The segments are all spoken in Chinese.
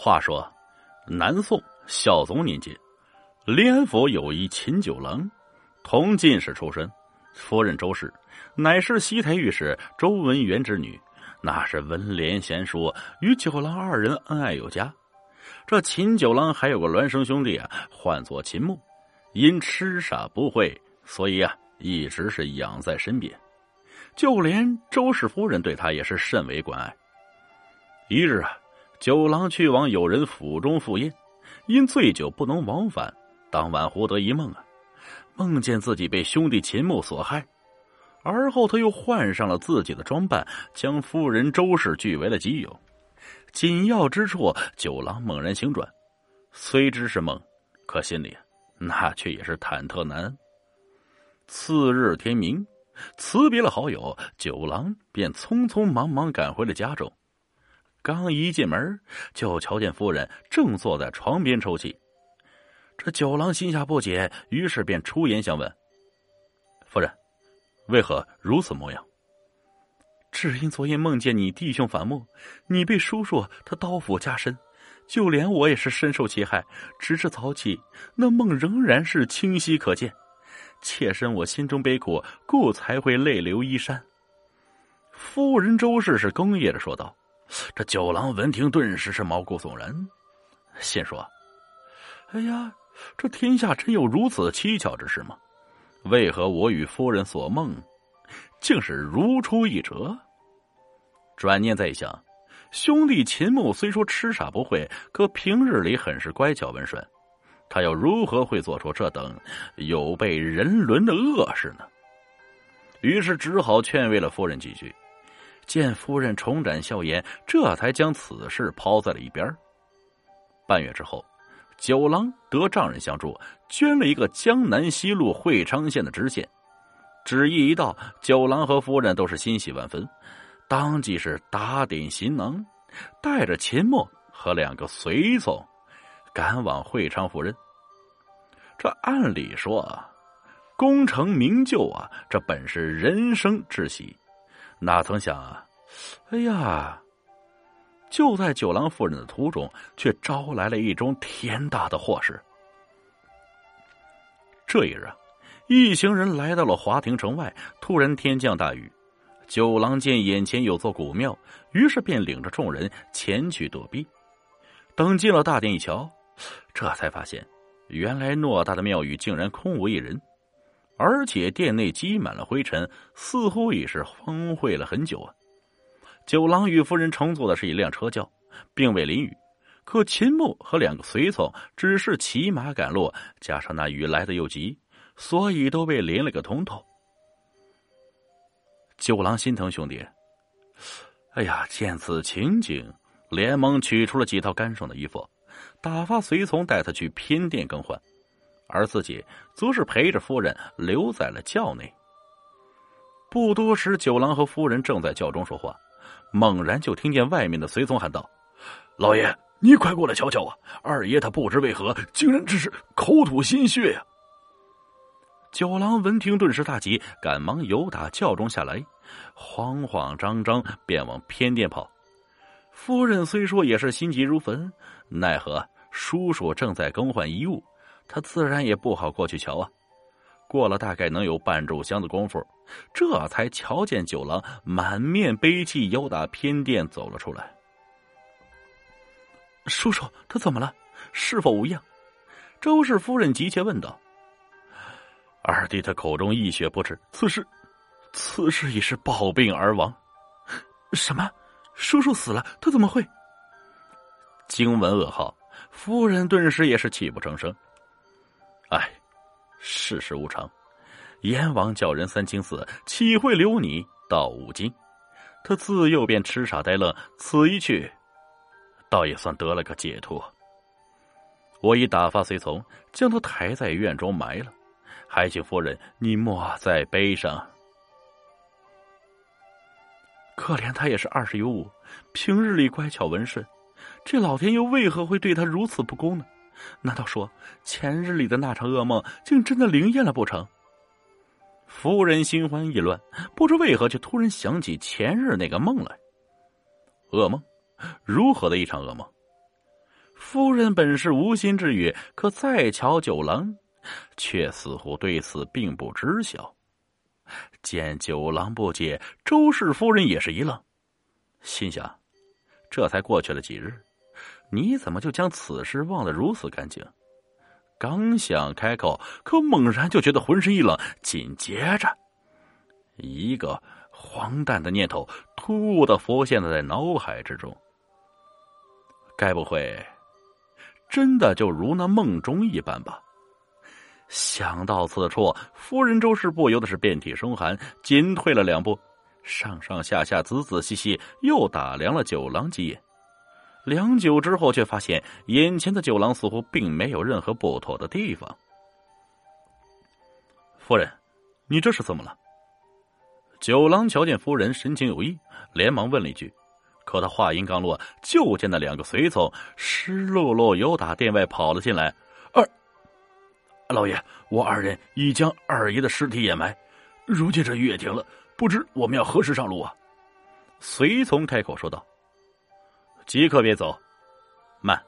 话说，南宋孝宗年间，临安府有一秦九郎，同进士出身，夫人周氏乃是西台御史周文元之女，那是文联贤淑，与九郎二人恩爱有加。这秦九郎还有个孪生兄弟啊，唤作秦牧，因痴傻不会，所以啊，一直是养在身边。就连周氏夫人对他也是甚为关爱。一日啊。九郎去往友人府中赴宴，因醉酒不能往返。当晚胡得一梦啊，梦见自己被兄弟秦牧所害，而后他又换上了自己的装扮，将夫人周氏据为了己有。紧要之处，九郎猛然醒转，虽知是梦，可心里那却也是忐忑难安。次日天明，辞别了好友，九郎便匆匆忙忙赶回了家中。刚一进门，就瞧见夫人正坐在床边抽泣。这九郎心下不解，于是便出言相问：“夫人，为何如此模样？”只因昨夜梦见你弟兄反目，你被叔叔他刀斧加身，就连我也是深受其害。直至早起，那梦仍然是清晰可见，妾身我心中悲苦，故才会泪流衣衫。夫人周氏是哽咽着说道。这九郎闻听，顿时是毛骨悚然，心说：“哎呀，这天下真有如此蹊跷之事吗？为何我与夫人所梦，竟是如出一辙？”转念再想，兄弟秦牧虽说痴傻不会，可平日里很是乖巧温顺，他又如何会做出这等有悖人伦的恶事呢？于是只好劝慰了夫人几句。见夫人重展笑颜，这才将此事抛在了一边。半月之后，九郎得丈人相助，捐了一个江南西路会昌县的知县。旨意一到，九郎和夫人都是欣喜万分，当即是打点行囊，带着秦墨和两个随从，赶往会昌赴任。这按理说，功成名就啊，这本是人生之喜。哪曾想啊，哎呀！就在九郎夫人的途中，却招来了一桩天大的祸事。这一日啊，一行人来到了华亭城外，突然天降大雨。九郎见眼前有座古庙，于是便领着众人前去躲避。等进了大殿一瞧，这才发现，原来偌大的庙宇竟然空无一人。而且殿内积满了灰尘，似乎已是荒废了很久啊。九郎与夫人乘坐的是一辆车轿，并未淋雨，可秦牧和两个随从只是骑马赶路，加上那雨来的又急，所以都被淋了个通透。九郎心疼兄弟，哎呀，见此情景，连忙取出了几套干爽的衣服，打发随从带他去偏殿更换。而自己则是陪着夫人留在了轿内。不多时，九郎和夫人正在轿中说话，猛然就听见外面的随从喊道：“老爷，你快过来瞧瞧啊！二爷他不知为何，竟然只是口吐鲜血呀！”九郎闻听，顿时大急，赶忙由打轿中下来，慌慌张张便往偏殿跑。夫人虽说也是心急如焚，奈何叔叔正在更换衣物。他自然也不好过去瞧啊。过了大概能有半炷香的功夫，这才瞧见九郎满面悲戚，由打偏殿走了出来。叔叔，他怎么了？是否无恙？周氏夫人急切问道。二弟他口中溢血不止，此时，此时已是暴病而亡。什么？叔叔死了？他怎么会？惊闻噩耗，夫人顿时也是泣不成声。唉，世事无常，阎王叫人三清四，岂会留你到五更？他自幼便痴傻呆愣，此一去，倒也算得了个解脱。我已打发随从将他抬在院中埋了，还请夫人你莫再悲伤。可怜他也是二十有五，平日里乖巧温顺，这老天又为何会对他如此不公呢？难道说前日里的那场噩梦竟真的灵验了不成？夫人心慌意乱，不知为何却突然想起前日那个梦来。噩梦，如何的一场噩梦？夫人本是无心之语，可再瞧九郎，却似乎对此并不知晓。见九郎不解，周氏夫人也是一愣，心想：这才过去了几日，你怎么就将此事忘得如此干净？刚想开口，可猛然就觉得浑身一冷，紧接着，一个荒诞的念头突兀的浮现在脑海之中。该不会，真的就如那梦中一般吧？想到此处，夫人周氏不由得是遍体生寒，紧退了两步，上上下下仔仔细细又打量了九郎几眼。良久之后，却发现眼前的九郎似乎并没有任何不妥的地方。夫人，你这是怎么了？九郎瞧见夫人神情有异，连忙问了一句。可他话音刚落，就见那两个随从湿漉漉由打殿外跑了进来。二老爷，我二人已将二爷的尸体掩埋，如今这雨也停了，不知我们要何时上路啊？随从开口说道。即刻别走，慢！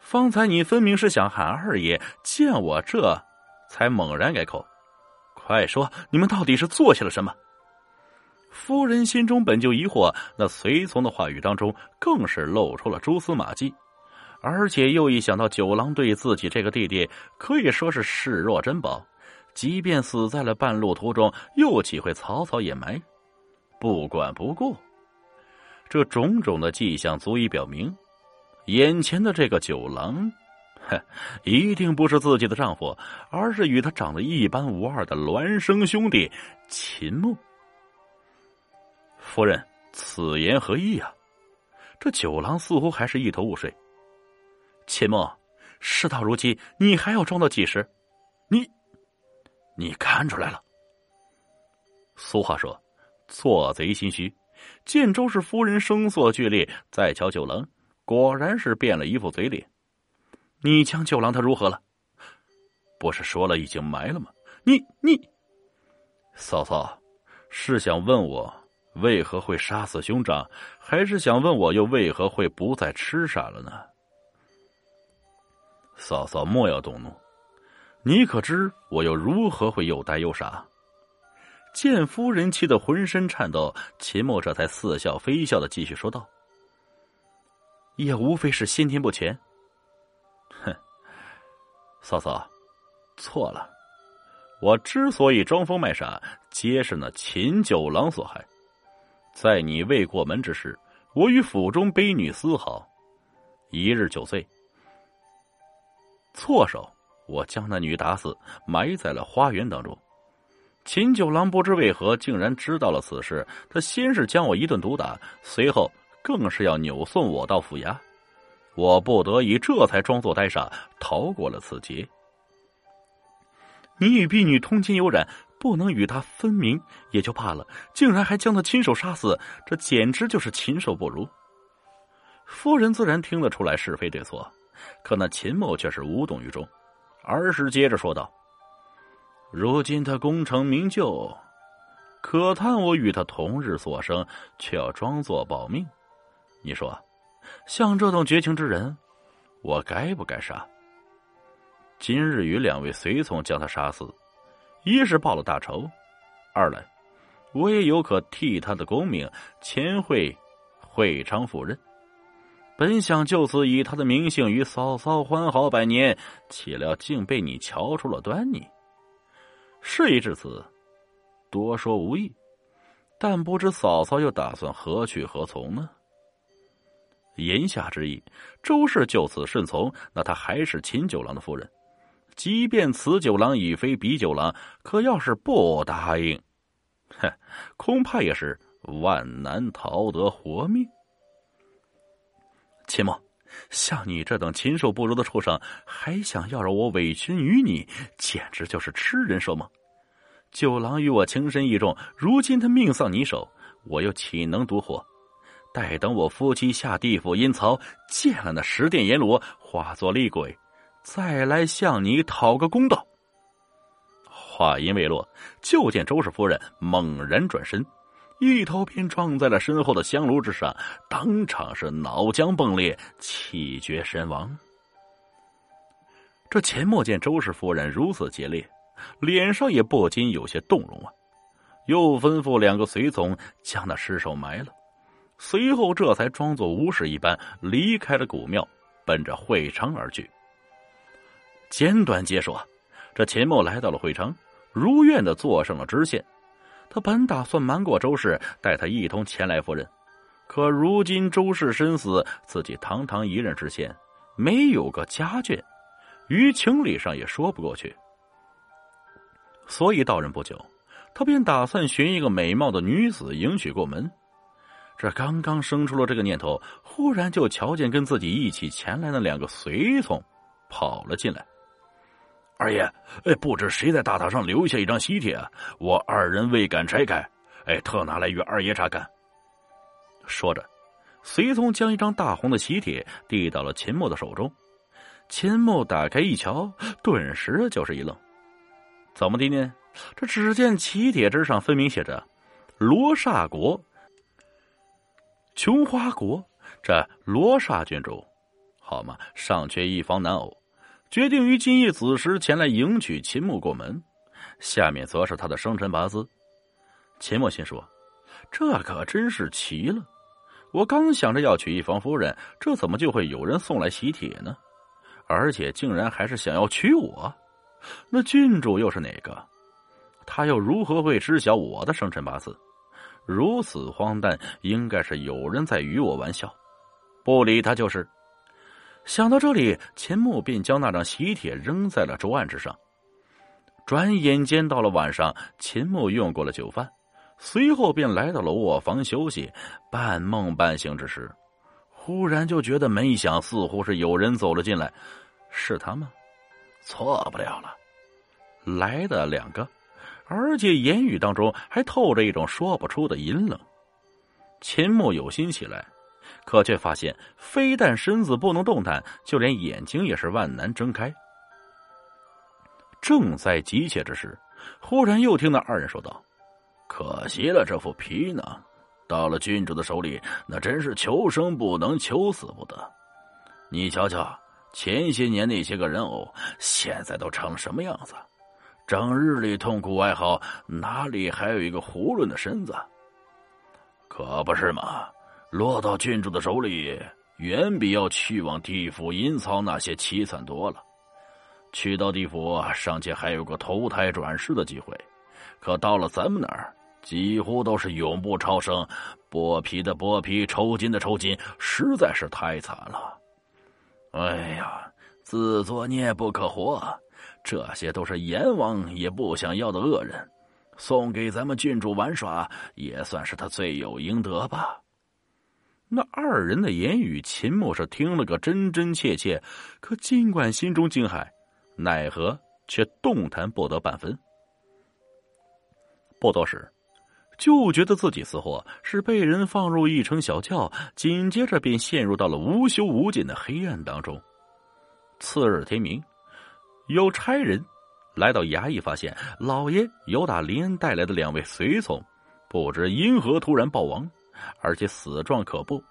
方才你分明是想喊二爷，见我这才猛然改口。快说，你们到底是做下了什么？夫人心中本就疑惑，那随从的话语当中更是露出了蛛丝马迹，而且又一想到九郎对自己这个弟弟可以说是视若珍宝，即便死在了半路途中，又岂会草草掩埋，不管不顾？这种种的迹象足以表明，眼前的这个九郎，哼，一定不是自己的丈夫，而是与他长得一般无二的孪生兄弟秦牧。夫人，此言何意啊？这九郎似乎还是一头雾水。秦牧，事到如今，你还要装到几时？你，你看出来了。俗话说，做贼心虚。见周氏夫人声色俱厉，再瞧九郎，果然是变了一副嘴脸。你将九郎他如何了？不是说了已经埋了吗？你你，嫂嫂，是想问我为何会杀死兄长，还是想问我又为何会不再痴傻了呢？嫂嫂莫要动怒，你可知我又如何会又呆又傻？见夫人气得浑身颤抖，秦墨这才似笑非笑的继续说道：“也无非是先天不全。”哼，嫂嫂，错了，我之所以装疯卖傻，皆是那秦九郎所害。在你未过门之时，我与府中卑女私好，一日酒醉，错手，我将那女打死，埋在了花园当中。秦九郎不知为何竟然知道了此事，他先是将我一顿毒打，随后更是要扭送我到府衙，我不得已这才装作呆傻，逃过了此劫。你与婢女通奸有染，不能与他分明也就罢了，竟然还将他亲手杀死，这简直就是禽兽不如。夫人自然听得出来是非对错，可那秦某却是无动于衷，而是接着说道。如今他功成名就，可叹我与他同日所生，却要装作保命。你说，像这种绝情之人，我该不该杀？今日与两位随从将他杀死，一是报了大仇，二来我也有可替他的功名前会会昌赴任。本想就此以他的名姓与嫂嫂欢好百年，岂料竟被你瞧出了端倪。事已至此，多说无益。但不知嫂嫂又打算何去何从呢？言下之意，周氏就此顺从，那她还是秦九郎的夫人。即便此九郎已非彼九郎，可要是不答应，哼，恐怕也是万难逃得活命。秦梦。像你这等禽兽不如的畜生，还想要让我委屈于你，简直就是痴人说梦。九郎与我情深意重，如今他命丧你手，我又岂能独活？待等我夫妻下地府阴曹，见了那十殿阎罗，化作厉鬼，再来向你讨个公道。话音未落，就见周氏夫人猛然转身，一头便撞在了身后的香炉之上，当场是脑浆迸裂，气绝身亡。这钱默见周氏夫人如此激烈，脸上也不禁有些动容啊，又吩咐两个随从将那尸首埋了，随后这才装作无事一般离开了古庙，奔着会昌而去。简短结束啊，这钱默来到了会昌。如愿的坐上了知县，他本打算瞒过周氏，带他一同前来赴任，可如今周氏身死，自己堂堂一任知县，没有个家眷，于情理上也说不过去。所以到任不久，他便打算寻一个美貌的女子迎娶过门。这刚刚生出了这个念头，忽然就瞧见跟自己一起前来的两个随从跑了进来。二爷，哎，不知谁在大堂上留下一张喜帖，我二人未敢拆开，哎，特拿来与二爷查看。说着，随从将一张大红的喜帖递到了秦墨的手中。秦墨打开一瞧，顿时就是一愣：“怎么的呢？这只见喜帖之上分明写着‘罗刹国’，琼花国。这罗刹郡主，好嘛，尚缺一方男偶。”决定于今夜子时前来迎娶秦牧过门，下面则是他的生辰八字。秦牧心说：“这可真是奇了！我刚想着要娶一房夫人，这怎么就会有人送来喜帖呢？而且竟然还是想要娶我？那郡主又是哪个？他又如何会知晓我的生辰八字？如此荒诞，应该是有人在与我玩笑。不理他就是。”想到这里，秦牧便将那张喜帖扔在了桌案之上。转眼间到了晚上，秦牧用过了酒饭，随后便来到了卧房休息。半梦半醒之时，忽然就觉得门一响，似乎是有人走了进来。是他吗？错不了了，来的两个，而且言语当中还透着一种说不出的阴冷。秦牧有心起来。可却发现，非但身子不能动弹，就连眼睛也是万难睁开。正在急切之时，忽然又听到二人说道：“可惜了这副皮囊，到了郡主的手里，那真是求生不能，求死不得。你瞧瞧，前些年那些个人偶，现在都成什么样子？整日里痛苦哀嚎，哪里还有一个囫囵的身子？可不是吗？”落到郡主的手里，远比要去往地府阴曹那些凄惨多了。去到地府，尚且还有个投胎转世的机会，可到了咱们那儿，几乎都是永不超生，剥皮的剥皮，抽筋的抽筋，实在是太惨了。哎呀，自作孽不可活，这些都是阎王也不想要的恶人，送给咱们郡主玩耍，也算是他罪有应得吧。那二人的言语，秦牧是听了个真真切切，可尽管心中惊骇，奈何却动弹不得半分。不多时，就觉得自己似乎是被人放入一乘小轿，紧接着便陷入到了无休无尽的黑暗当中。次日天明，有差人来到衙役，发现老爷由打林恩带来的两位随从，不知因何突然暴亡。而且死状可怖，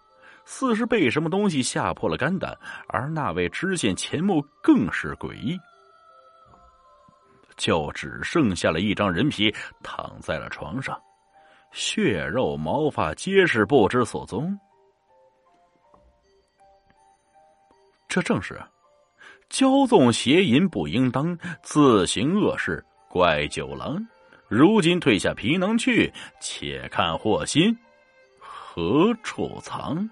似是被什么东西吓破了肝胆。而那位知县钱穆更是诡异，就只剩下了一张人皮躺在了床上，血肉毛发皆是不知所踪。这正是骄纵邪淫不应当，自行恶事怪九郎。如今退下皮囊去，且看祸心。何处藏？